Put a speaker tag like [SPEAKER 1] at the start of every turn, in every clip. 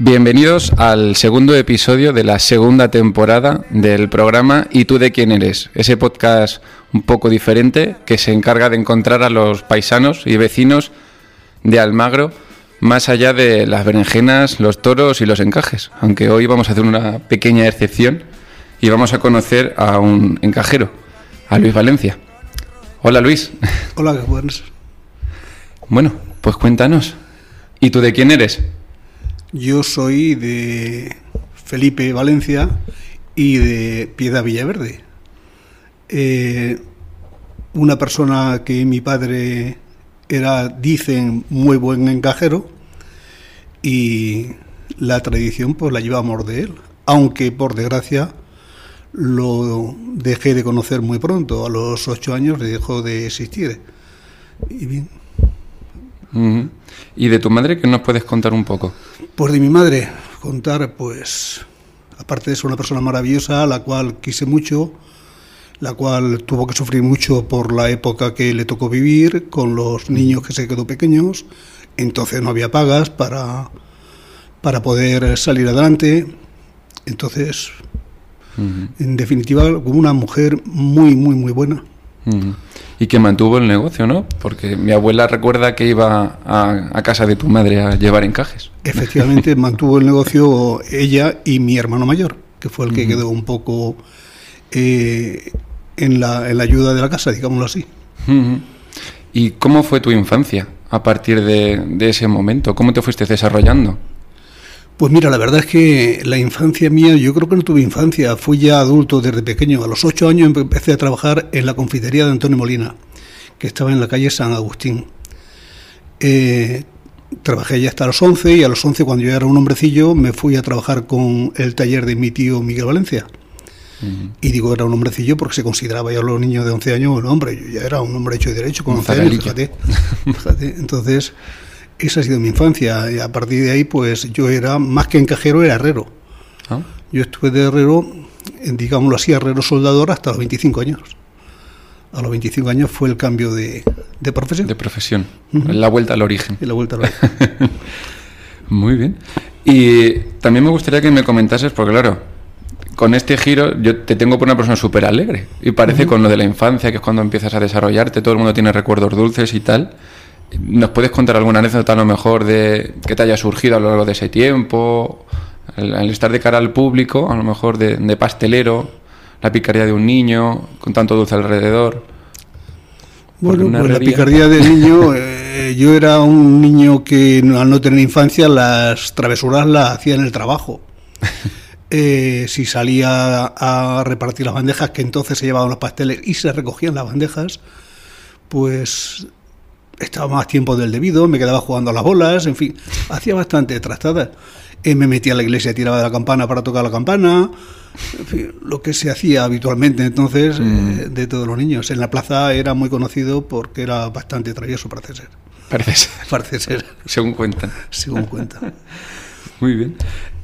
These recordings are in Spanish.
[SPEAKER 1] Bienvenidos al segundo episodio de la segunda temporada del programa ¿Y tú de quién eres? Ese podcast un poco diferente que se encarga de encontrar a los paisanos y vecinos de Almagro más allá de las berenjenas, los toros y los encajes. Aunque hoy vamos a hacer una pequeña excepción y vamos a conocer a un encajero, a Luis Valencia. Hola Luis.
[SPEAKER 2] Hola, buenas.
[SPEAKER 1] Bueno, pues cuéntanos. ¿Y tú de quién eres?
[SPEAKER 2] Yo soy de Felipe Valencia y de Piedad Villaverde. Eh, una persona que mi padre era, dicen, muy buen encajero y la tradición pues la llevamos de él, aunque por desgracia lo dejé de conocer muy pronto, a los ocho años dejó de existir. ¿Y
[SPEAKER 1] de tu madre qué nos puedes contar un poco?
[SPEAKER 2] Pues de mi madre, contar, pues, aparte de ser una persona maravillosa, la cual quise mucho, la cual tuvo que sufrir mucho por la época que le tocó vivir, con los niños que se quedó pequeños, entonces no había pagas para, para poder salir adelante, entonces, en definitiva, como una mujer muy, muy, muy buena.
[SPEAKER 1] Y que mantuvo el negocio, ¿no? Porque mi abuela recuerda que iba a, a casa de tu madre a llevar encajes.
[SPEAKER 2] Efectivamente, mantuvo el negocio ella y mi hermano mayor, que fue el que quedó un poco eh, en, la, en la ayuda de la casa, digámoslo así.
[SPEAKER 1] ¿Y cómo fue tu infancia a partir de, de ese momento? ¿Cómo te fuiste desarrollando?
[SPEAKER 2] Pues mira, la verdad es que la infancia mía, yo creo que no tuve infancia, fui ya adulto desde pequeño. A los ocho años empecé a trabajar en la confitería de Antonio Molina, que estaba en la calle San Agustín. Eh, trabajé ya hasta los 11 y a los 11, cuando yo era un hombrecillo, me fui a trabajar con el taller de mi tío Miguel Valencia. Y digo era un hombrecillo porque se consideraba ya a los niños de 11 años un hombre. Yo ya era un hombre hecho y derecho con
[SPEAKER 1] Un
[SPEAKER 2] 11 años, fíjate. Fíjate. Entonces, esa ha sido mi infancia. Y a partir de ahí, pues yo era, más que encajero, era herrero.
[SPEAKER 1] ¿Ah?
[SPEAKER 2] Yo estuve de herrero, digámoslo así, herrero soldador hasta los 25 años. A los 25 años fue el cambio de, de profesión
[SPEAKER 1] De profesión. La vuelta al origen.
[SPEAKER 2] y la vuelta a la
[SPEAKER 1] Muy bien. Y también me gustaría que me comentases, porque claro, con este giro yo te tengo por una persona súper alegre. Y parece con lo de la infancia, que es cuando empiezas a desarrollarte, todo el mundo tiene recuerdos dulces y tal. ¿Nos puedes contar alguna anécdota a lo mejor de que te haya surgido a lo largo de ese tiempo? Al, estar de cara al público, a lo mejor de, de pastelero, la picardía de un niño, con tanto dulce alrededor.
[SPEAKER 2] Bueno, pues la picardía de niño, eh, yo era un niño que al no tener infancia las travesuras las hacía en el trabajo. Eh, si salía a repartir las bandejas, que entonces se llevaban los pasteles y se recogían las bandejas, pues estaba más tiempo del debido, me quedaba jugando a las bolas, en fin, hacía bastante trastada. Eh, me metía a la iglesia, tiraba de la campana para tocar la campana, en fin, lo que se hacía habitualmente entonces eh, de todos los niños. En la plaza era muy conocido porque era bastante travieso, parece ser.
[SPEAKER 1] Parece ser,
[SPEAKER 2] Parece ser,
[SPEAKER 1] según cuentan.
[SPEAKER 2] según cuenta.
[SPEAKER 1] Muy bien.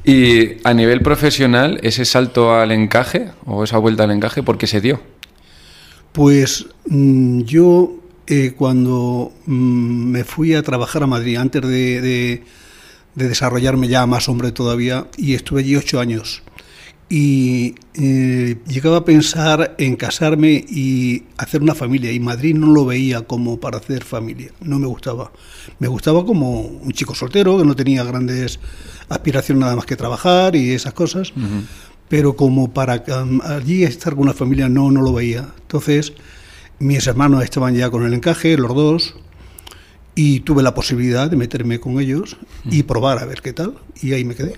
[SPEAKER 1] Y a nivel profesional, ese salto al encaje o esa vuelta al encaje, ¿por qué se dio?
[SPEAKER 2] Pues mm, yo eh, cuando mm, me fui a trabajar a Madrid, antes de, de- de desarrollarme ya más hombre todavía, y estuve allí ocho años, y eh, llegaba a pensar en casarme y hacer una familia, y Madrid no lo veía como para hacer familia, no me gustaba. Me gustaba como un chico soltero, que no tenía grandes aspiraciones nada más que trabajar y esas cosas pero como para allí estar con una familia no, no lo veía. Entonces, mis hermanos estaban ya con el encaje, los dos, y tuve la posibilidad de meterme con ellos y probar a ver qué tal, y ahí me quedé.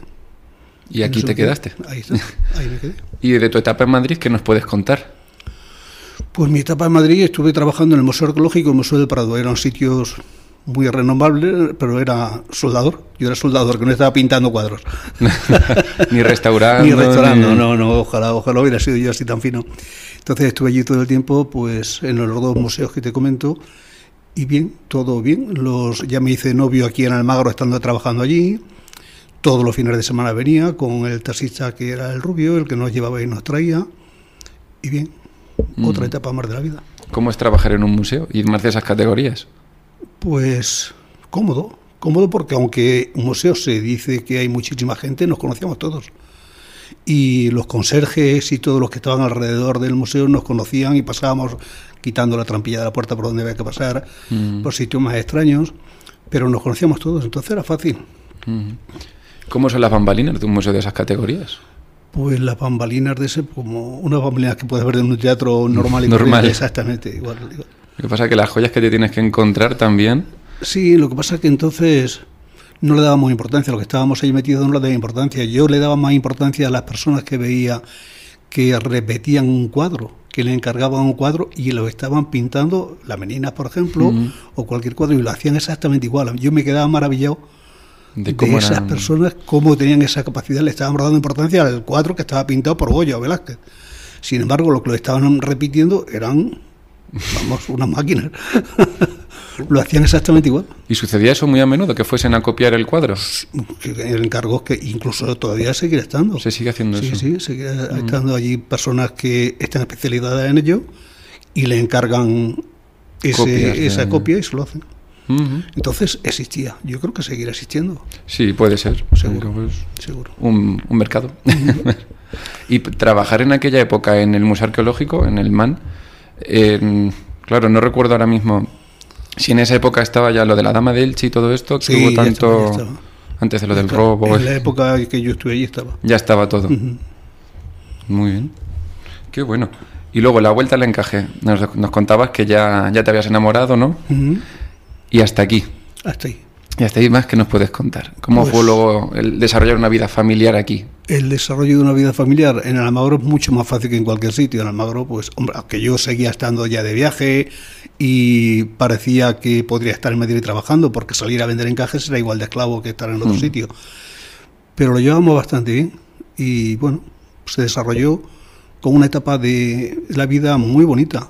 [SPEAKER 1] ¿Y aquí te quedaste?
[SPEAKER 2] Ahí está, ahí me quedé.
[SPEAKER 1] ¿Y de tu etapa en Madrid qué nos puedes contar?
[SPEAKER 2] Pues mi etapa en Madrid estuve trabajando en el Museo Arqueológico y el Museo del Prado. Eran sitios muy renombrables, pero era soldador. Yo era soldador, que no estaba pintando cuadros.
[SPEAKER 1] ni restaurando.
[SPEAKER 2] ni restaurando, no, no, ojalá, ojalá hubiera sido yo así tan fino. Entonces estuve allí todo el tiempo, pues en los dos museos que te comento, y bien, todo bien. Los, ya me hice novio aquí en Almagro estando trabajando allí. Todos los fines de semana venía con el taxista que era el rubio, el que nos llevaba y nos traía. Y bien, otra etapa más de la vida.
[SPEAKER 1] ¿Cómo es trabajar en un museo y más de esas categorías?
[SPEAKER 2] Pues cómodo, cómodo porque aunque un museo se dice que hay muchísima gente, nos conocíamos todos. Y los conserjes y todos los que estaban alrededor del museo nos conocían y pasábamos quitando la trampilla de la puerta por donde había que pasar,
[SPEAKER 1] Mm.
[SPEAKER 2] por sitios más extraños, pero nos conocíamos todos, entonces era fácil.
[SPEAKER 1] Mm. ¿Cómo son las bambalinas de un museo de esas categorías?
[SPEAKER 2] Pues las bambalinas de ese, como unas bambalinas que puedes ver en un teatro normal y
[SPEAKER 1] Normal.
[SPEAKER 2] exactamente, igual, igual.
[SPEAKER 1] Lo que pasa es que las joyas que te tienes que encontrar también.
[SPEAKER 2] Sí, lo que pasa es que entonces no le dábamos importancia, lo que estábamos ahí metidos no le daba importancia. Yo le daba más importancia a las personas que veía que repetían un cuadro, que le encargaban un cuadro y lo estaban pintando, las meninas, por ejemplo, o cualquier cuadro, y lo hacían exactamente igual. Yo me quedaba maravillado
[SPEAKER 1] De
[SPEAKER 2] de,
[SPEAKER 1] cómo
[SPEAKER 2] esas
[SPEAKER 1] eran-
[SPEAKER 2] personas, cómo tenían esa capacidad, le estaban dando importancia al cuadro que estaba pintado por Goya o Velázquez. Sin embargo, lo que lo estaban repitiendo eran, vamos, unas máquinas. lo hacían exactamente igual.
[SPEAKER 1] ¿Y sucedía eso muy a menudo, que fuesen a copiar el cuadro?
[SPEAKER 2] que el encargo que incluso todavía seguirá estando.
[SPEAKER 1] Se sigue haciendo
[SPEAKER 2] sí,
[SPEAKER 1] eso.
[SPEAKER 2] Sí, seguirá estando allí personas que están especializadas en ello y le encargan ese-
[SPEAKER 1] de-
[SPEAKER 2] esa copia y se lo hacen. Entonces existía, yo creo que seguirá existiendo,
[SPEAKER 1] Sí, puede ser.
[SPEAKER 2] Seguro.
[SPEAKER 1] Pues,
[SPEAKER 2] seguro.
[SPEAKER 1] un, un mercado. y trabajar en aquella época en el Museo Arqueológico, en el MAN, en- claro, no recuerdo ahora mismo si en esa época estaba ya lo de la Dama de Elche y todo esto, que
[SPEAKER 2] Sí,
[SPEAKER 1] hubo tanto
[SPEAKER 2] estaba, ya estaba.
[SPEAKER 1] antes de lo del
[SPEAKER 2] Estaba-
[SPEAKER 1] robo,
[SPEAKER 2] En la época que yo estuve allí estaba.
[SPEAKER 1] ya estaba todo. Muy bien. Qué bueno. Y luego la vuelta al encaje. Nos, nos contabas que ya, ya te habías enamorado, ¿no? Y hasta aquí.
[SPEAKER 2] Hasta ahí.
[SPEAKER 1] Y hasta ahí más que nos puedes contar. ¿Cómo
[SPEAKER 2] Pues-
[SPEAKER 1] fue luego el desarrollar una vida familiar aquí?
[SPEAKER 2] El desarrollo de una vida familiar en Almagro es mucho más fácil que en cualquier sitio. En Almagro, pues, hombre, aunque yo seguía estando ya de viaje y parecía que podría estar en Madrid trabajando, porque salir a vender encajes era igual de esclavo que estar en otro
[SPEAKER 1] Mm.
[SPEAKER 2] sitio. Pero lo llevamos bastante bien y, bueno, se desarrolló con una etapa de la vida muy bonita.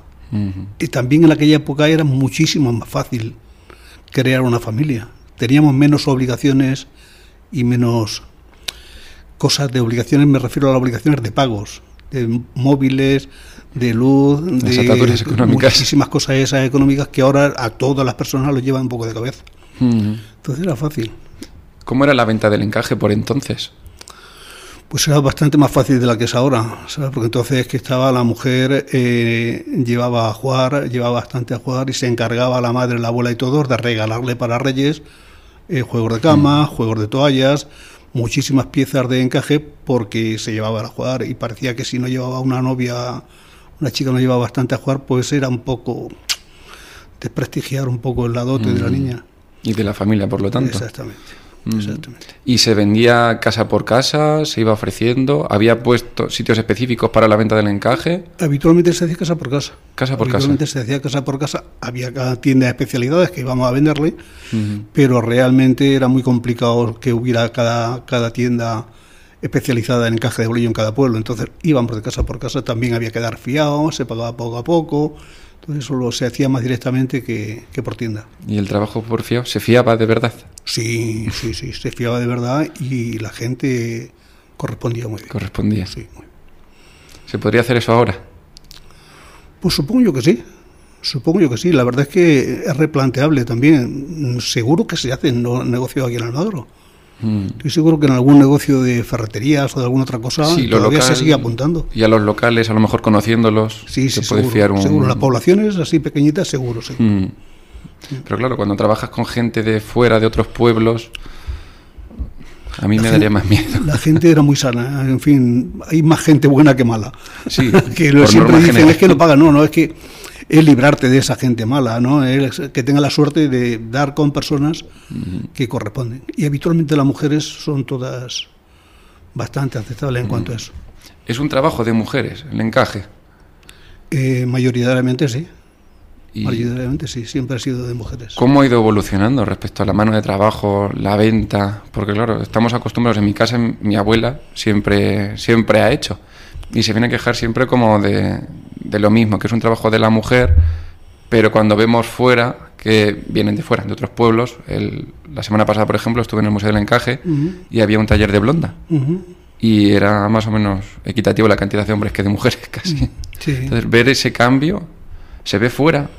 [SPEAKER 2] Y también en aquella época era muchísimo más fácil crear una familia. Teníamos menos obligaciones y menos cosas de obligaciones, me refiero a las obligaciones de pagos, de móviles, de luz,
[SPEAKER 1] Las
[SPEAKER 2] de
[SPEAKER 1] económicas.
[SPEAKER 2] muchísimas cosas esas económicas que ahora a todas las personas lo llevan un poco de cabeza. Entonces era fácil.
[SPEAKER 1] ¿Cómo era la venta del encaje por entonces?
[SPEAKER 2] Pues era bastante más fácil de la que es ahora, ¿sabes? Porque entonces es que estaba la mujer, eh, llevaba a jugar, llevaba bastante a jugar y se encargaba la madre, la abuela y todos de regalarle para Reyes eh, juegos de cama, juegos de toallas, muchísimas piezas de encaje porque se llevaba a jugar y parecía que si no llevaba una novia, una chica no llevaba bastante a jugar, pues era un poco desprestigiar un poco la dote de la niña.
[SPEAKER 1] Y de la familia, por lo tanto.
[SPEAKER 2] Exactamente. Exactamente.
[SPEAKER 1] Y se vendía casa por casa, se iba ofreciendo, había puesto sitios específicos para la venta del encaje.
[SPEAKER 2] Habitualmente se hacía casa por casa.
[SPEAKER 1] Casa por casa.
[SPEAKER 2] Habitualmente se hacía casa por casa. Había cada tienda de especialidades que íbamos a venderle, pero realmente era muy complicado que hubiera cada, cada tienda especializada en encaje de bolillo en cada pueblo. Entonces íbamos de casa por casa, también había que dar fiado, se pagaba poco a poco. Entonces eso lo, se hacía más directamente que, que por tienda.
[SPEAKER 1] Y el trabajo por fiado, ¿se fiaba de verdad?
[SPEAKER 2] Sí, sí, sí, se fiaba de verdad y la gente correspondía muy bien.
[SPEAKER 1] Correspondía.
[SPEAKER 2] Sí, muy bien.
[SPEAKER 1] ¿Se podría hacer eso ahora?
[SPEAKER 2] Pues supongo yo que sí. Supongo yo que sí. La verdad es que es replanteable también. Seguro que se hacen negocios aquí en Almagro.
[SPEAKER 1] Mm.
[SPEAKER 2] Estoy seguro que en algún negocio de ferreterías o de alguna otra cosa
[SPEAKER 1] Sí,
[SPEAKER 2] todavía
[SPEAKER 1] local-
[SPEAKER 2] se sigue apuntando.
[SPEAKER 1] Y a los locales, a lo mejor conociéndolos,
[SPEAKER 2] Sí,
[SPEAKER 1] se
[SPEAKER 2] sí,
[SPEAKER 1] puede
[SPEAKER 2] seguro.
[SPEAKER 1] fiar un...
[SPEAKER 2] seguro. Las poblaciones así pequeñitas, seguro, seguro.
[SPEAKER 1] Mm. Pero claro, cuando trabajas con gente de fuera, de otros pueblos, a mí me daría más miedo.
[SPEAKER 2] La gente era muy sana. En fin, hay más gente buena que mala.
[SPEAKER 1] Sí,
[SPEAKER 2] que lo siempre dicen
[SPEAKER 1] general.
[SPEAKER 2] es que no pagan. No, no, es que es librarte de esa gente mala, ¿no? Es que tenga la suerte de dar con personas que corresponden. Y habitualmente las mujeres son todas bastante aceptable en cuanto a eso.
[SPEAKER 1] ¿Es un trabajo de mujeres el encaje?
[SPEAKER 2] Eh, mayoritariamente sí.
[SPEAKER 1] Y-
[SPEAKER 2] Mayoritariamente sí, siempre ha sido de mujeres.
[SPEAKER 1] ¿Cómo ha ido evolucionando respecto a la mano de trabajo, la venta? Porque claro, estamos acostumbrados, en mi casa mi abuela siempre, siempre ha hecho. Y se viene a quejar siempre como de, de lo mismo, que es un trabajo de la mujer, pero cuando vemos fuera, que vienen de fuera, de otros pueblos, el- la semana pasada, por ejemplo, estuve en el Museo del Encaje y había un taller de blonda. Y era más o menos equitativo la cantidad de hombres que de mujeres casi.
[SPEAKER 2] sí.
[SPEAKER 1] Entonces, ver ese cambio se ve fuera.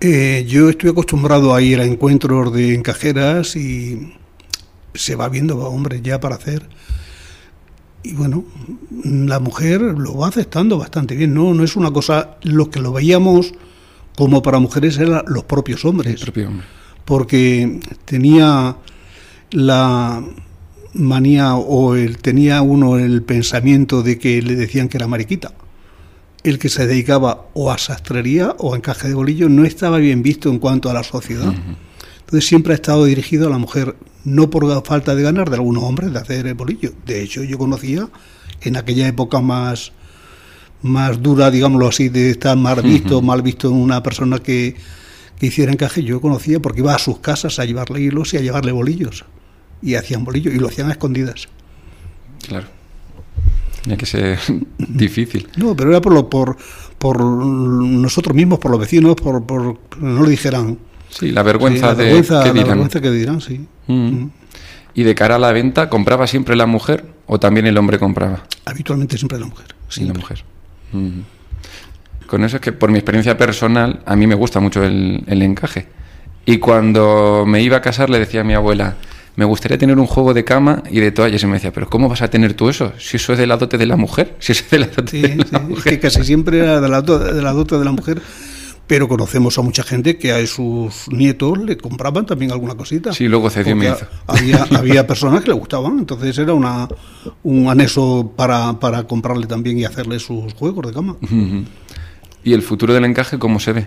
[SPEAKER 2] Eh, yo estoy acostumbrado a ir a encuentros de encajeras y se va viendo, hombre, ya para hacer. Y bueno, la mujer lo va aceptando bastante bien, ¿no? No es una cosa, lo que lo veíamos como para mujeres eran los propios hombres,
[SPEAKER 1] propio hombre.
[SPEAKER 2] porque tenía la manía o el, tenía uno el pensamiento de que le decían que era mariquita. El que se dedicaba o a sastrería o a encaje de bolillo no estaba bien visto en cuanto a la sociedad. Entonces siempre ha estado dirigido a la mujer, no por la falta de ganar de algunos hombres de hacer el bolillo. De hecho, yo conocía en aquella época más, más dura, digámoslo así, de estar mal visto, mal visto en una persona que, que hiciera encaje, yo conocía porque iba a sus casas a llevarle hilos y a llevarle bolillos. Y hacían bolillos y lo hacían a escondidas.
[SPEAKER 1] Claro. Tenía que ser difícil.
[SPEAKER 2] No, pero era por, lo, por, por nosotros mismos, por los vecinos, por, por no lo dijeran.
[SPEAKER 1] Sí, la vergüenza
[SPEAKER 2] Sí, la
[SPEAKER 1] de qué
[SPEAKER 2] la
[SPEAKER 1] dirán.
[SPEAKER 2] vergüenza que dirán, sí.
[SPEAKER 1] Mm.
[SPEAKER 2] Mm.
[SPEAKER 1] Y de cara a la venta, ¿compraba siempre la mujer o también el hombre compraba?
[SPEAKER 2] Habitualmente siempre la mujer.
[SPEAKER 1] Sí, la
[SPEAKER 2] siempre.
[SPEAKER 1] mujer. Mm. Con eso es que por mi experiencia personal, a mí me gusta mucho el, el encaje. Y cuando me iba a casar le decía a mi abuela, me gustaría tener un juego de cama y de toallas. Y me decía, pero ¿cómo vas a tener tú eso? Si eso es de la dote de la mujer. Si eso es de la dote
[SPEAKER 2] Sí,
[SPEAKER 1] de la mujer.
[SPEAKER 2] que casi siempre era de la, do- de la dote de la mujer, pero conocemos a mucha gente que a sus nietos le compraban también alguna cosita.
[SPEAKER 1] Sí, luego
[SPEAKER 2] Porque
[SPEAKER 1] hizo.
[SPEAKER 2] Había, había personas que le gustaban, entonces era una, un anexo para, para comprarle también y hacerle sus juegos de cama.
[SPEAKER 1] ¿Y el futuro del encaje cómo se ve?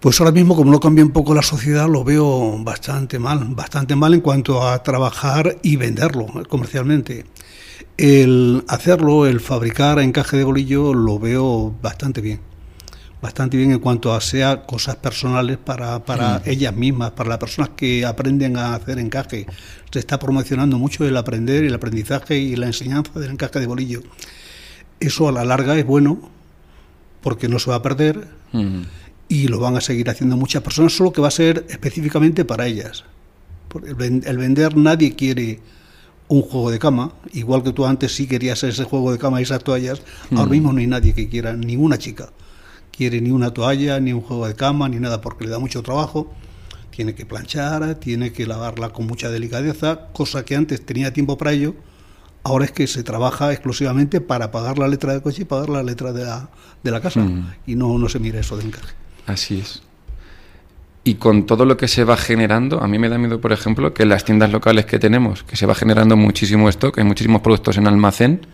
[SPEAKER 2] Pues ahora mismo, como no cambia un poco la sociedad, lo veo bastante mal, bastante mal en cuanto a trabajar y venderlo comercialmente. El hacerlo, el fabricar encaje de bolillo, lo veo bastante bien. Bastante bien en cuanto a sea cosas personales para, para ellas mismas, para las personas que aprenden a hacer encaje. Se está promocionando mucho el aprender, el aprendizaje y la enseñanza del encaje de bolillo. Eso a la larga es bueno porque no se va a perder, y lo van a seguir haciendo muchas personas, solo que va a ser específicamente para ellas. El, el vender nadie quiere un juego de cama, igual que tú antes sí querías ese juego de cama y esas toallas, ahora mismo no hay nadie que quiera, ninguna chica quiere ni una toalla, ni un juego de cama, ni nada, porque le da mucho trabajo. Tiene que planchar, tiene que lavarla con mucha delicadeza, cosa que antes tenía tiempo para ello. Ahora es que se trabaja exclusivamente para pagar la letra del coche y pagar la letra de la, de la casa.
[SPEAKER 1] Mm.
[SPEAKER 2] Y no, no se mira eso del encaje.
[SPEAKER 1] Así es. Y con todo lo que se va generando, a mí me da miedo, por ejemplo, que las tiendas locales que tenemos, que se va generando muchísimo stock, hay muchísimos productos en almacén,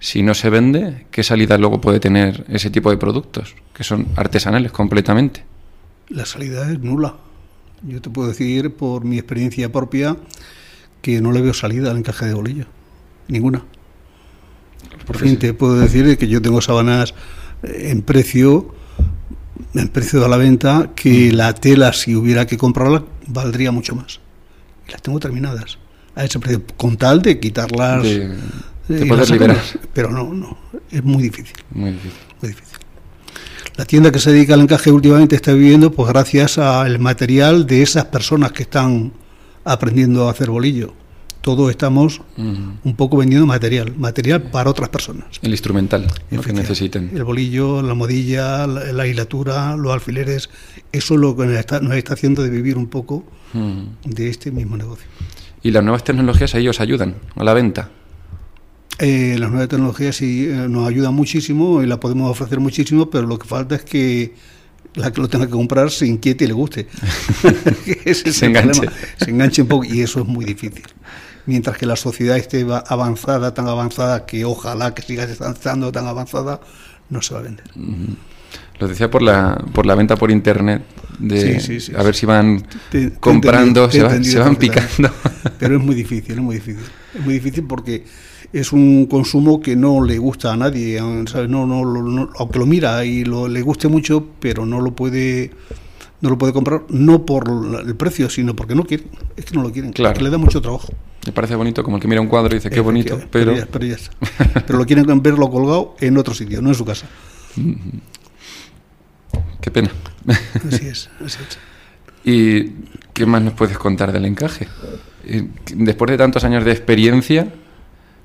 [SPEAKER 1] si no se vende, ¿qué salida luego puede tener ese tipo de productos? Que son artesanales completamente.
[SPEAKER 2] La salida es nula. Yo te puedo decir por mi experiencia propia que no le veo salida al encaje de bolillo. Ninguna. Por fin te puedo decir que yo tengo sábanas en precio en precio de la venta que la tela si hubiera que comprarla valdría mucho más. Y las tengo terminadas a ese precio con tal de quitarlas
[SPEAKER 1] De, poder
[SPEAKER 2] las
[SPEAKER 1] liberar.
[SPEAKER 2] Pero no, no, es muy difícil.
[SPEAKER 1] Muy difícil.
[SPEAKER 2] Muy difícil. La tienda que se dedica al encaje últimamente está viviendo pues gracias al material de esas personas que están aprendiendo a hacer bolillo. Todos estamos un poco vendiendo material, material para otras personas.
[SPEAKER 1] El instrumental, lo que necesiten.
[SPEAKER 2] El bolillo, la modilla, la, la hilatura, los alfileres, eso es lo que nos está, nos está haciendo de vivir un poco de este mismo negocio.
[SPEAKER 1] Y las nuevas tecnologías ahí os ayudan a la venta.
[SPEAKER 2] Eh, las nuevas tecnologías sí eh, nos ayudan muchísimo y la podemos ofrecer muchísimo, pero lo que falta es que la que lo tenga que comprar se inquiete y le guste. Ese es
[SPEAKER 1] Se enganche.
[SPEAKER 2] problema. Se enganche un poco y eso es muy difícil. Mientras que la sociedad esté va- avanzada, tan avanzada, que ojalá que siga estando tan avanzada, no se va a vender.
[SPEAKER 1] Lo decía por la, por la venta por internet, de
[SPEAKER 2] Sí, sí, sí,
[SPEAKER 1] a ver si van
[SPEAKER 2] Te-
[SPEAKER 1] comprando,
[SPEAKER 2] te
[SPEAKER 1] se, van-
[SPEAKER 2] entendido
[SPEAKER 1] se van picando.
[SPEAKER 2] Pero es muy difícil, es muy difícil. Es muy difícil porque es un consumo que no le gusta a nadie, ¿sabes? No, no, no, aunque lo mira y lo, le guste mucho, pero no lo puede no lo puede comprar no por el precio, sino porque no quiere. Es que no lo quieren,
[SPEAKER 1] Claro.
[SPEAKER 2] que le da mucho trabajo.
[SPEAKER 1] Me parece bonito, como el que mira un cuadro y dice qué bonito, pero...
[SPEAKER 2] ya- pero ya está. Pero lo quieren verlo colgado en otro sitio, no en su casa.
[SPEAKER 1] Qué pena.
[SPEAKER 2] Así es, así es.
[SPEAKER 1] ¿Y qué más nos puedes contar del encaje? Eh, Después de tantos años de experiencia,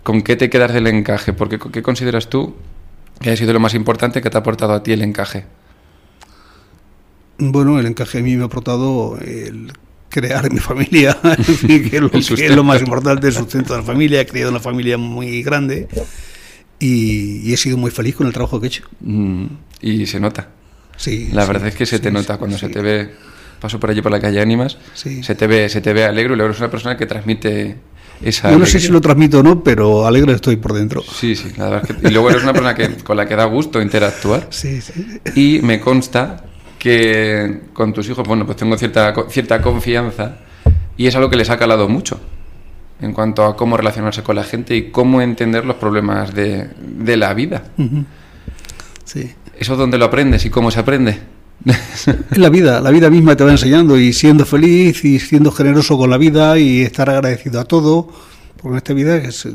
[SPEAKER 1] ¿con qué te quedas del encaje? Porque, ¿Qué consideras tú que ha sido lo más importante que te ha aportado a ti el encaje?
[SPEAKER 2] Bueno, el encaje a mí me ha aportado el crear mi familia, que es lo, que es lo más importante, el sustento de la familia. He criado una familia muy grande y, y he sido muy feliz con el trabajo que he hecho.
[SPEAKER 1] Mm, Y se nota.
[SPEAKER 2] Sí,
[SPEAKER 1] La
[SPEAKER 2] sí,
[SPEAKER 1] verdad es que se te
[SPEAKER 2] sí,
[SPEAKER 1] nota cuando se te ve, paso por allí por la calle Ánimas,
[SPEAKER 2] Sí.
[SPEAKER 1] se te ve, se te ve alegre y luego eres una persona que transmite esa
[SPEAKER 2] Yo no sé si lo transmito o no, pero alegre estoy por dentro.
[SPEAKER 1] Sí, sí, la verdad es que- y luego eres una persona que, con la que da gusto interactuar.
[SPEAKER 2] Sí, sí.
[SPEAKER 1] Y me consta que con tus hijos, bueno, pues tengo cierta, cierta confianza y es algo que les ha calado mucho en cuanto a cómo relacionarse con la gente y cómo entender los problemas de, de la vida.
[SPEAKER 2] Sí.
[SPEAKER 1] ¿Eso dónde lo aprendes y cómo se aprende?
[SPEAKER 2] Es la vida, la vida misma te va enseñando y siendo feliz y siendo generoso con la vida y estar agradecido a todo, porque en esta vida es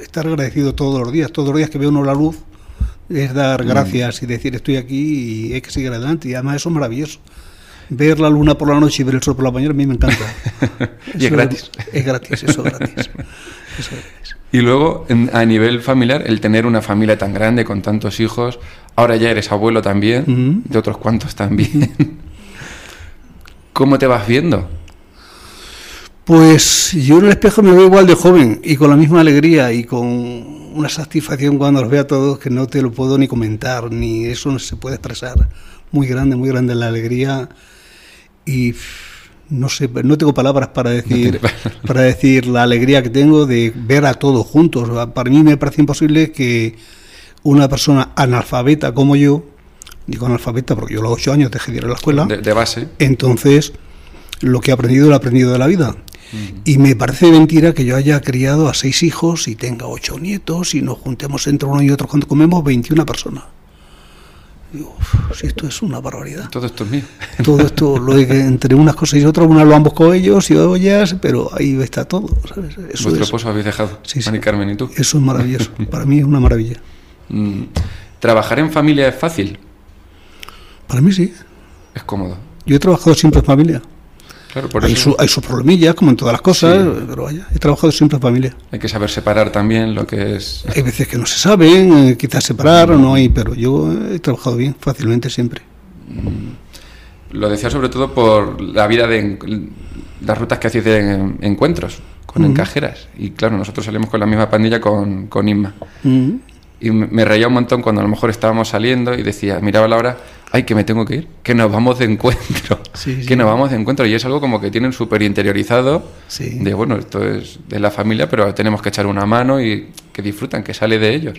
[SPEAKER 2] estar agradecido todos los días, todos los días que ve uno la luz es dar
[SPEAKER 1] Mm.
[SPEAKER 2] gracias y decir estoy aquí y hay que seguir adelante y además eso es maravilloso. Ver la luna por la noche y ver el sol por la mañana a mí me encanta.
[SPEAKER 1] Y es gratis.
[SPEAKER 2] Es gratis, eso es gratis. Eso es gratis.
[SPEAKER 1] Y luego, en- a nivel familiar, el tener una familia tan grande con tantos hijos, ahora ya eres abuelo también,
[SPEAKER 2] Ujú.
[SPEAKER 1] de otros cuantos también. ¿Cómo te vas viendo?
[SPEAKER 2] Pues yo en el espejo me veo igual de joven y con la misma alegría y con una satisfacción cuando los veo a todos que no te lo puedo ni comentar, ni eso no se puede expresar. Muy grande, muy grande la alegría y no sé, no tengo palabras para decir, para decir la alegría que tengo de ver a todos juntos. Para mí me parece imposible que una persona analfabeta como yo, digo analfabeta porque yo a los ocho años dejé de ir a la escuela,
[SPEAKER 1] De, de base.
[SPEAKER 2] entonces, lo que he aprendido, lo he aprendido de la vida. Y me parece mentira que yo haya criado a seis hijos y tenga ocho nietos y nos juntemos entre uno y otro cuando comemos 21 personas. Digo, "Uf, si esto es una barbaridad.
[SPEAKER 1] Todo esto es mío.
[SPEAKER 2] Todo esto, lo de que entre unas cosas y otras, una lo han buscado ellos y ollas, pero ahí está todo. ¿sabes? Eso,
[SPEAKER 1] Vuestro
[SPEAKER 2] es,
[SPEAKER 1] esposo habéis dejado,
[SPEAKER 2] Sí, sí.
[SPEAKER 1] Carmen y tú.
[SPEAKER 2] eso es maravilloso. Para mí es una maravilla.
[SPEAKER 1] Mm, ¿Trabajar en familia es fácil?
[SPEAKER 2] Para mí sí.
[SPEAKER 1] Es cómodo.
[SPEAKER 2] Yo he trabajado siempre en familia.
[SPEAKER 1] Claro, por
[SPEAKER 2] Hay,
[SPEAKER 1] eso
[SPEAKER 2] su- hay sus problemillas, como en todas las cosas,
[SPEAKER 1] Sí.
[SPEAKER 2] pero vaya, he trabajado siempre en familia.
[SPEAKER 1] hay que saber separar también lo que es...
[SPEAKER 2] Hay veces que no se saben, eh, quizás separar o no hay, pero yo he trabajado bien, fácilmente siempre.
[SPEAKER 1] Lo decía sobre todo por la vida de las rutas que hacéis de en- encuentros con
[SPEAKER 2] Ujú.
[SPEAKER 1] encajeras. Y claro, nosotros salimos con la misma pandilla con, con Inma.
[SPEAKER 2] Mm.
[SPEAKER 1] Y me me reía un montón cuando a lo mejor estábamos saliendo y decía, miraba la hora, ay, que me tengo que ir, que nos vamos de encuentro,
[SPEAKER 2] Sí, sí.
[SPEAKER 1] que nos vamos de encuentro. Y es algo como que tienen súper interiorizado
[SPEAKER 2] Sí.
[SPEAKER 1] de, bueno, esto es de la familia, pero tenemos que echar una mano y que disfrutan, que sale de ellos.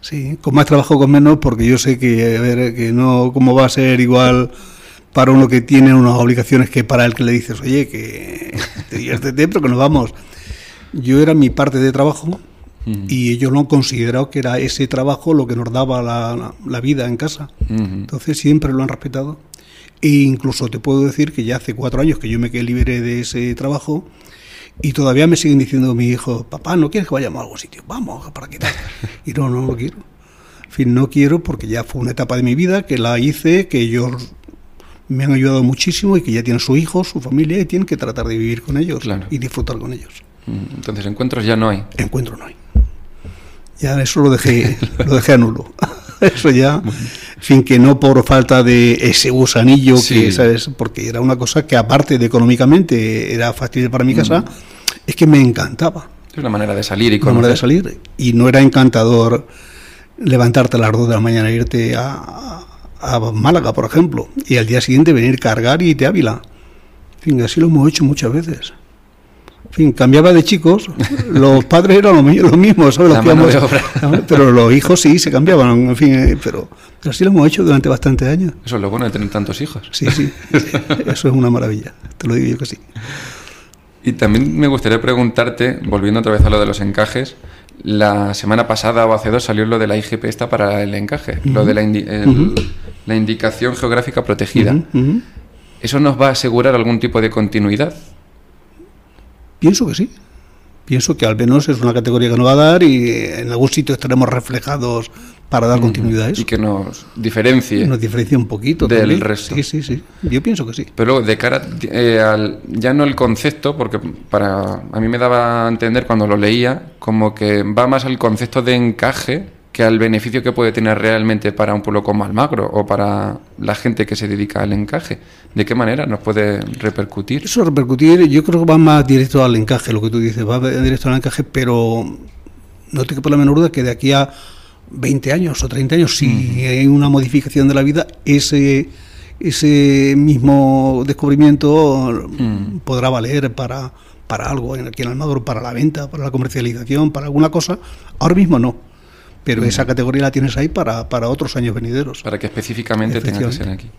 [SPEAKER 2] Sí, con más trabajo con menos, porque yo sé que, a ver, que no, cómo va a ser igual para uno que tiene unas obligaciones que para el que le dices, oye, que te pero que nos vamos. Yo era mi parte de trabajo Y ellos lo han considerado que era ese trabajo lo que nos daba la, la- la vida en casa.
[SPEAKER 1] Ujú.
[SPEAKER 2] Entonces siempre lo han respetado. E incluso te puedo decir que ya hace cuatro años que yo me quedé libre de ese trabajo y todavía me siguen diciendo mi hijo, papá, ¿no quieres que vayamos a algún sitio? Vamos, ¿para qué tal? Y no, no lo quiero. En fin, no quiero porque ya fue una etapa de mi vida que la hice, que ellos me han ayudado muchísimo y que ya tienen su hijo, su familia y tienen que tratar de vivir con ellos
[SPEAKER 1] Claro.
[SPEAKER 2] y disfrutar con ellos.
[SPEAKER 1] Entonces, encuentros ya no hay.
[SPEAKER 2] Encuentro no hay. Ya eso lo dejé, lo dejé a nulo. Eso ya, en fin, que no por falta de ese gusanillo
[SPEAKER 1] Sí.
[SPEAKER 2] que, ¿sabes? Porque era una cosa que aparte de económicamente era fácil para mi
[SPEAKER 1] Mm.
[SPEAKER 2] casa, es que me encantaba
[SPEAKER 1] Es una manera de salir y
[SPEAKER 2] una manera de salir. Y no era encantador levantarte a las 2 de la mañana e irte a, a Málaga, por ejemplo, y al día siguiente venir cargar y irte a Ávila. En fin, así lo hemos hecho muchas veces. En fin, cambiaba de chicos, los padres eran lo, mi- lo mismo, ¿sabes? Los
[SPEAKER 1] La
[SPEAKER 2] que
[SPEAKER 1] mano de
[SPEAKER 2] íbamos-
[SPEAKER 1] obra.
[SPEAKER 2] pero los hijos sí se cambiaban, en fin, eh, pero, pero así lo hemos hecho durante bastantes años.
[SPEAKER 1] Eso es lo bueno de tener tantos hijos.
[SPEAKER 2] Sí, sí, eso es una maravilla, te lo digo yo que sí.
[SPEAKER 1] Y también me gustaría preguntarte, volviendo otra vez a lo de los encajes, la semana pasada o hace dos salió lo de la IGP esta para el encaje, lo de la, la, indicación geográfica protegida. ¿Eso nos va a asegurar algún tipo de continuidad?
[SPEAKER 2] Pienso que sí. Pienso que al menos es una categoría que nos va a dar y en algún sitio estaremos reflejados para dar continuidad a eso.
[SPEAKER 1] Y que nos diferencie.
[SPEAKER 2] Nos diferencie un poquito
[SPEAKER 1] del resto.
[SPEAKER 2] Sí, sí, sí. Yo pienso que sí.
[SPEAKER 1] Pero de cara eh, al, ya no el concepto, porque para a mí me daba a entender cuando lo leía como que va más al concepto de encaje que al beneficio que puede tener realmente para un pueblo como Almagro o para la gente que se dedica al encaje. ¿De qué manera nos puede repercutir?
[SPEAKER 2] Eso repercutir, yo creo que va más directo al encaje, lo que tú dices, va directo al encaje, pero no te quepa la menor duda que de aquí a 20 años o 30 años, si hay una modificación de la vida, ese, ese mismo descubrimiento podrá valer para, para algo aquí en Almagro, para la venta, para la comercialización, para alguna cosa. Ahora mismo no pero esa categoría la tienes ahí para, para, otros años venideros.
[SPEAKER 1] Para que específicamente tenga que ser aquí.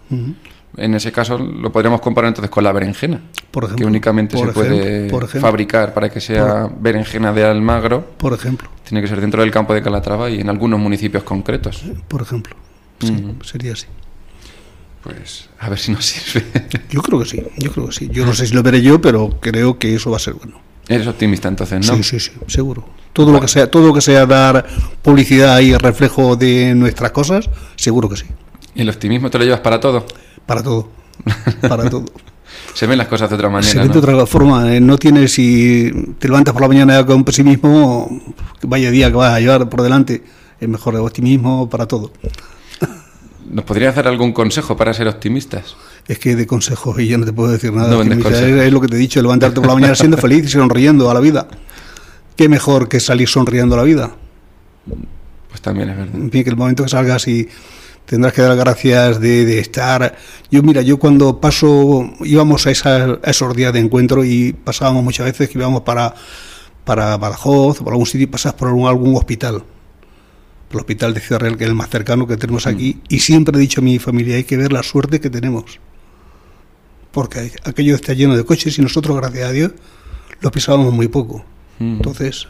[SPEAKER 1] En ese caso lo podríamos comparar entonces con la berenjena, por ejemplo, que únicamente se puede fabricar para que sea berenjena de Almagro.
[SPEAKER 2] Por ejemplo.
[SPEAKER 1] Tiene que ser dentro del campo de Calatrava y en algunos municipios concretos.
[SPEAKER 2] Por ejemplo. Sí, sería así.
[SPEAKER 1] Pues a ver si nos sirve.
[SPEAKER 2] Yo creo que sí, yo creo que sí. Yo no sé si lo veré yo, pero creo que eso va a ser bueno.
[SPEAKER 1] Eres optimista entonces, ¿no?
[SPEAKER 2] Sí, sí, sí, seguro. Todo lo que sea, todo lo que sea dar publicidad y reflejo de nuestras cosas, seguro que sí.
[SPEAKER 1] ¿Y el optimismo te lo llevas para todo?
[SPEAKER 2] Para todo. Para todo.
[SPEAKER 1] Se ven las cosas de otra manera. Se
[SPEAKER 2] ven de otra forma. Eh, no tienes, si te levantas por la mañana con pesimismo, vaya día que vas a llevar por delante. Es mejor el optimismo para todo.
[SPEAKER 1] ¿Nos podría hacer algún consejo para ser optimistas?
[SPEAKER 2] Es que de consejos y yo no te puedo decir nada. es, lo que te he dicho, levantarte por la mañana siendo feliz y sonriendo a la vida. ¿Qué mejor que salir sonriendo a la vida?
[SPEAKER 1] Pues también es verdad. En
[SPEAKER 2] fin, que el momento que salgas y tendrás que dar gracias de, estar. Yo, mira, yo cuando paso, íbamos a, esos días de encuentro y pasábamos muchas veces que íbamos para, para Badajoz o por algún sitio y pasas por algún, hospital. El hospital de Ciudad Real, que es el más cercano que tenemos aquí. Mm. Y siempre he dicho a mi familia, hay que ver la suerte que tenemos. Porque aquello está lleno de coches y nosotros, gracias a Dios, lo pisábamos muy poco. Entonces,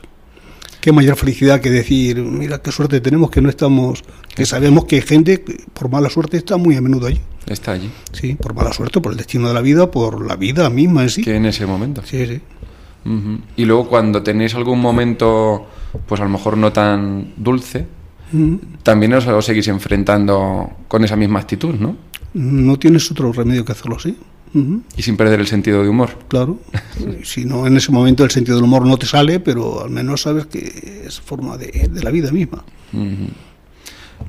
[SPEAKER 2] qué mayor felicidad que decir, mira qué suerte tenemos que no estamos, que sabemos que gente, por mala suerte, está muy a menudo allí.
[SPEAKER 1] Está allí.
[SPEAKER 2] Sí, por mala suerte, por el destino de la vida, por la vida misma en sí.
[SPEAKER 1] Que en ese momento.
[SPEAKER 2] Sí, sí.
[SPEAKER 1] Y luego cuando tenéis algún momento, pues a lo mejor no tan dulce, también os, os seguís enfrentando con esa misma actitud, ¿no?
[SPEAKER 2] No tienes otro remedio que hacerlo así.
[SPEAKER 1] Y sin perder el sentido de humor.
[SPEAKER 2] Claro. si no, en ese momento el sentido del humor no te sale, pero al menos sabes que es forma de, la vida misma.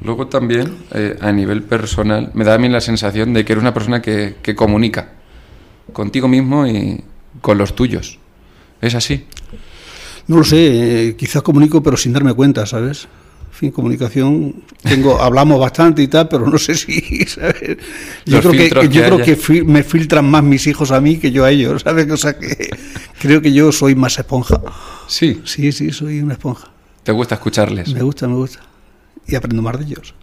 [SPEAKER 1] Luego también, eh, a nivel personal, me da a mí la sensación de que eres una persona que, que comunica contigo mismo y con los tuyos. ¿Es así?
[SPEAKER 2] No lo sé, eh, quizás comunico pero sin darme cuenta, ¿sabes? Fin, comunicación, tengo, hablamos bastante y tal, pero no sé si, Yo creo que, yo creo que me filtran más mis hijos a mí que yo a ellos, ¿sabes? O sea que creo que yo soy más esponja.
[SPEAKER 1] Sí.
[SPEAKER 2] Sí, sí, soy una esponja.
[SPEAKER 1] ¿Te gusta escucharles?
[SPEAKER 2] Me gusta, me gusta. Y aprendo más de ellos.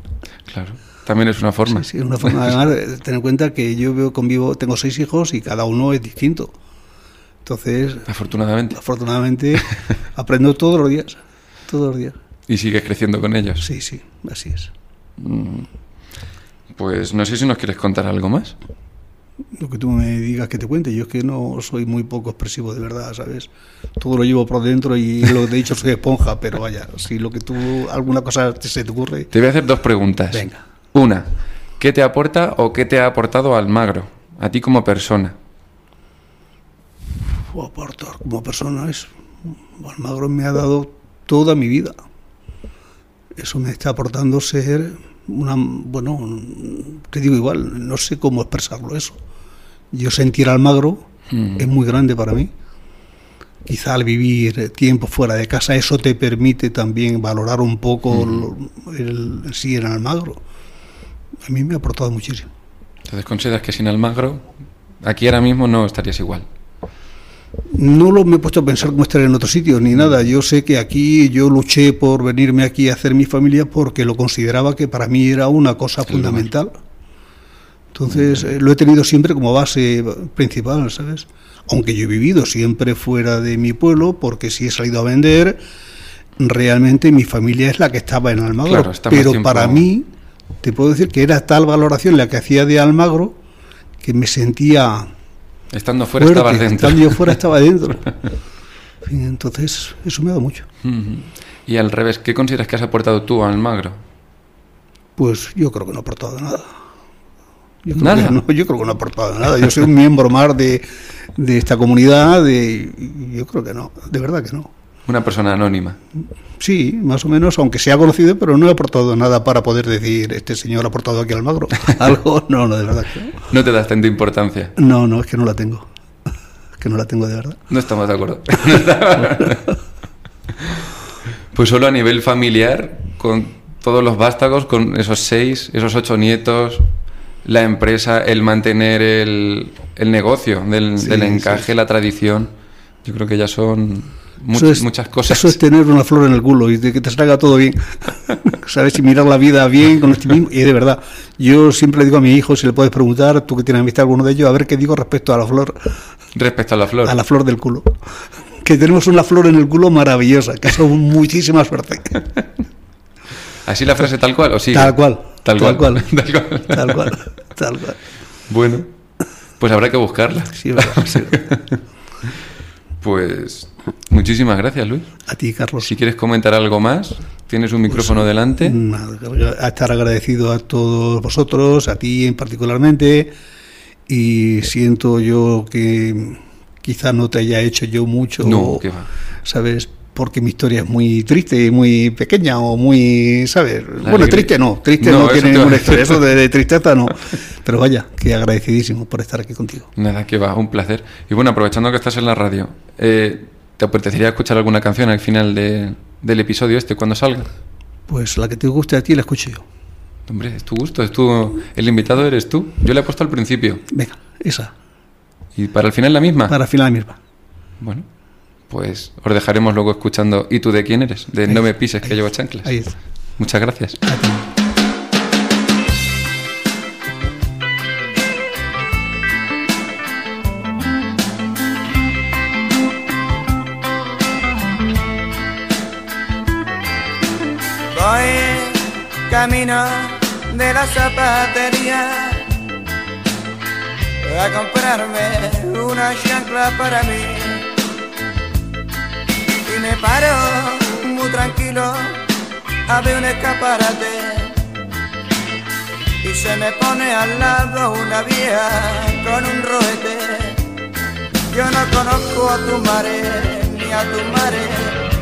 [SPEAKER 1] Claro. También es una forma.
[SPEAKER 2] Sí, sí, una forma. Además, tener en cuenta que yo veo, convivo, tengo seis hijos y cada uno es distinto. Entonces.
[SPEAKER 1] Afortunadamente.
[SPEAKER 2] Afortunadamente, aprendo todos los días. Todos los días.
[SPEAKER 1] ¿Y sigues creciendo con ellos?
[SPEAKER 2] Sí, sí, así es. Mm.
[SPEAKER 1] Pues no sé si nos quieres contar algo más.
[SPEAKER 2] Lo que tú me digas que te cuente, yo es que no soy muy poco expresivo de verdad, ¿sabes? Todo lo llevo por dentro y lo que te he dicho soy esponja, pero vaya, si lo que tú, alguna cosa se te ocurre...
[SPEAKER 1] Te voy a hacer dos preguntas.
[SPEAKER 2] Venga.
[SPEAKER 1] Una, ¿qué te aporta o qué te ha aportado Almagro, a ti como persona?
[SPEAKER 2] aportar como persona es... Almagro me ha dado toda mi vida eso me está aportando ser una, bueno, te digo igual, no sé cómo expresarlo eso. Yo sentir Almagro mm. es muy grande para mí. Quizá al vivir tiempo fuera de casa eso te permite también valorar un poco mm. el, sí en Almagro. A mí me ha aportado muchísimo.
[SPEAKER 1] Entonces consideras que sin Almagro aquí ahora mismo no estarías igual.
[SPEAKER 2] No lo me he puesto a pensar cómo estar en otro sitio ni nada. Yo sé que aquí yo luché por venirme aquí a hacer mi familia porque lo consideraba que para mí era una cosa fundamental. Entonces eh, lo he tenido siempre como base principal, ¿sabes? Aunque yo he vivido siempre fuera de mi pueblo, porque si he salido a vender, realmente mi familia es la que estaba en Almagro.
[SPEAKER 1] Claro,
[SPEAKER 2] pero
[SPEAKER 1] tiempo-
[SPEAKER 2] para mí, te puedo decir que era tal valoración la que hacía de Almagro que me sentía
[SPEAKER 1] Estando fuera
[SPEAKER 2] fuerte.
[SPEAKER 1] estabas dentro.
[SPEAKER 2] Estando yo fuera estaba dentro. Entonces, eso me ha dado mucho.
[SPEAKER 1] Y al revés, ¿qué consideras que has aportado tú a Almagro?
[SPEAKER 2] Pues yo creo que no he aportado nada. Yo creo,
[SPEAKER 1] ¿Nada?
[SPEAKER 2] Que no, yo creo que no he aportado nada. Yo soy un miembro más de, de esta comunidad. De, y yo creo que no, de verdad que no.
[SPEAKER 1] Una persona anónima.
[SPEAKER 2] Sí, más o menos, aunque sea conocido, pero no he aportado nada para poder decir, este señor ha aportado aquí al Magro. Algo, no, no, de verdad que no.
[SPEAKER 1] Te das tanta importancia.
[SPEAKER 2] No, no, es que no la tengo. Es que no la tengo de verdad.
[SPEAKER 1] No estamos de acuerdo. pues solo a nivel familiar, con todos los vástagos, con esos seis, esos ocho nietos, la empresa, el mantener el, el negocio del,
[SPEAKER 2] Sí,
[SPEAKER 1] del encaje,
[SPEAKER 2] sí.
[SPEAKER 1] la tradición, yo creo que ya son much-
[SPEAKER 2] Eso es-
[SPEAKER 1] muchas cosas.
[SPEAKER 2] Eso es tener una flor en el culo y de que te salga todo bien. ¿Sabes? Y mirar la vida bien con este mismo. Y de verdad, yo siempre le digo a mi hijo, si le puedes preguntar, tú que tienes amistad alguno de ellos, a ver qué digo respecto a la flor,
[SPEAKER 1] Respecto a la flor.
[SPEAKER 2] a la flor del culo. Que tenemos una flor en el culo maravillosa, que son muchísima suerte.
[SPEAKER 1] ¿Así la frase tal cual o sí?
[SPEAKER 2] Tal cual.
[SPEAKER 1] Tal
[SPEAKER 2] Tal
[SPEAKER 1] cual.
[SPEAKER 2] cual.
[SPEAKER 1] Tal cual.
[SPEAKER 2] Tal cual. Tal cual.
[SPEAKER 1] Bueno, pues habrá que buscarla.
[SPEAKER 2] Sí, es verdad, sí, es verdad.
[SPEAKER 1] Pues muchísimas gracias, Luis.
[SPEAKER 2] A ti, Carlos.
[SPEAKER 1] Si quieres comentar algo más, tienes un micrófono delante.
[SPEAKER 2] Nada, a estar agradecido a todos vosotros, a ti en particularmente, y siento yo que quizás no te haya hecho yo mucho,
[SPEAKER 1] No, qué va.
[SPEAKER 2] ¿sabes? Porque mi historia es muy triste y muy pequeña o muy, ¿sabes? bueno, triste no, triste
[SPEAKER 1] No,
[SPEAKER 2] no, tiene ninguna historia, eso de, de tristeza no, pero vaya, que agradecidísimo por estar aquí contigo.
[SPEAKER 1] Nada, que va, un placer. Y bueno, aprovechando que estás en la radio, eh, ¿te apetecería escuchar alguna canción al final de- del episodio este, cuando salga?
[SPEAKER 2] Pues la que te guste a ti la escucho yo.
[SPEAKER 1] Hombre, es tu gusto, es tu... El invitado eres tú. Yo le he puesto al principio.
[SPEAKER 2] Venga, esa,
[SPEAKER 1] ¿Y para el final la misma?
[SPEAKER 2] para final misma.
[SPEAKER 1] Bueno, pues os dejaremos luego escuchando ¿Y tú de quién eres? De No me pises, que llevo chanclas.
[SPEAKER 2] Ahí está.
[SPEAKER 1] Muchas gracias.
[SPEAKER 3] Voy camino de la zapatería a comprarme una chancla para mí. Y me paro muy tranquilo a ver un escaparate. Y se me pone al lado una vieja con un roete. Yo no conozco a tu madre ni a tu madre,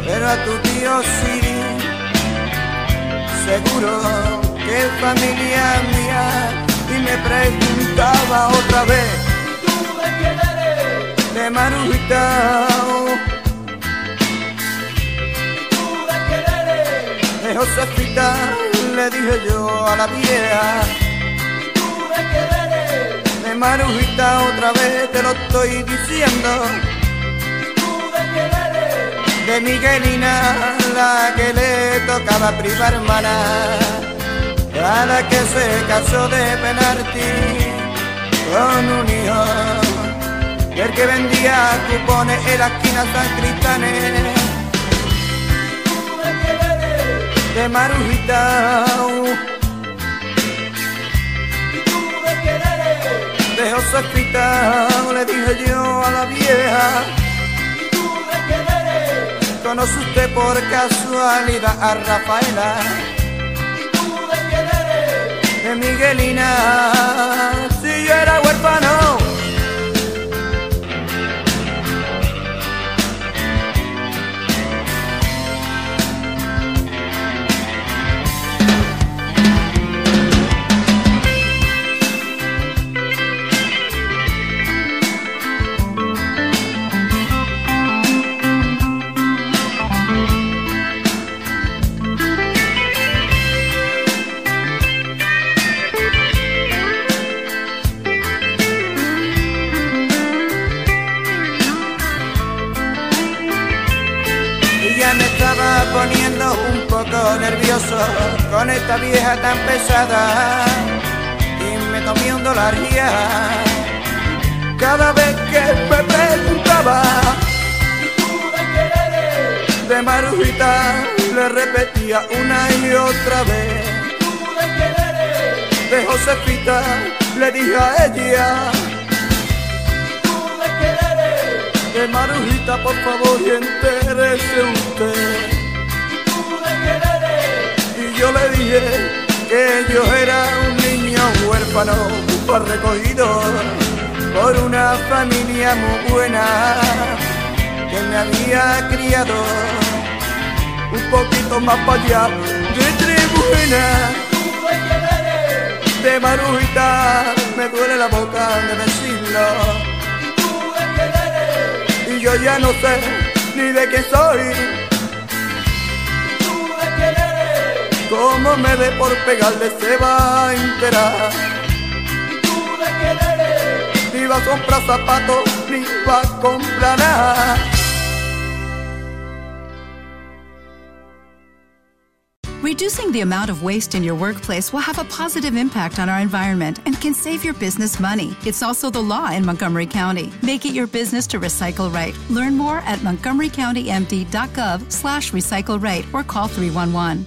[SPEAKER 3] pero a tu tío sí. Seguro que es familia mía y me preguntaba otra vez. ¿Tú de quién eres? De Marujita. Josefita, le dije yo a la vieja. ¿Tú de Marujita otra vez te lo estoy diciendo. ¿Tú de Miguelina, la que le tocaba prima hermana, a la que se casó de penalti con un hijo, y el que vendía cupones en la esquina San Cristales. De Marujita, de Josefita, le dije yo a la vieja. ¿Conoce usted por casualidad a Rafaela? ¿Y tú de quién eres? De Miguelina, yo era un niño huérfano, un recogido por una familia muy buena que me había criado un poquito más para allá de tribuna. De Marujita me duele la boca de decirlo. Y yo ya no sé ni de qué soy. Como me dé por pegarle se va a enterar. Ni va a comprar zapatos, ni va a comprar nada.
[SPEAKER 4] Reducing the amount of waste in your workplace will have a positive impact on our environment and can save your business money. It's also the law in Montgomery County. Make it your business to recycle right. Learn more at montgomerycountymd.gov slash recycle right or call 311.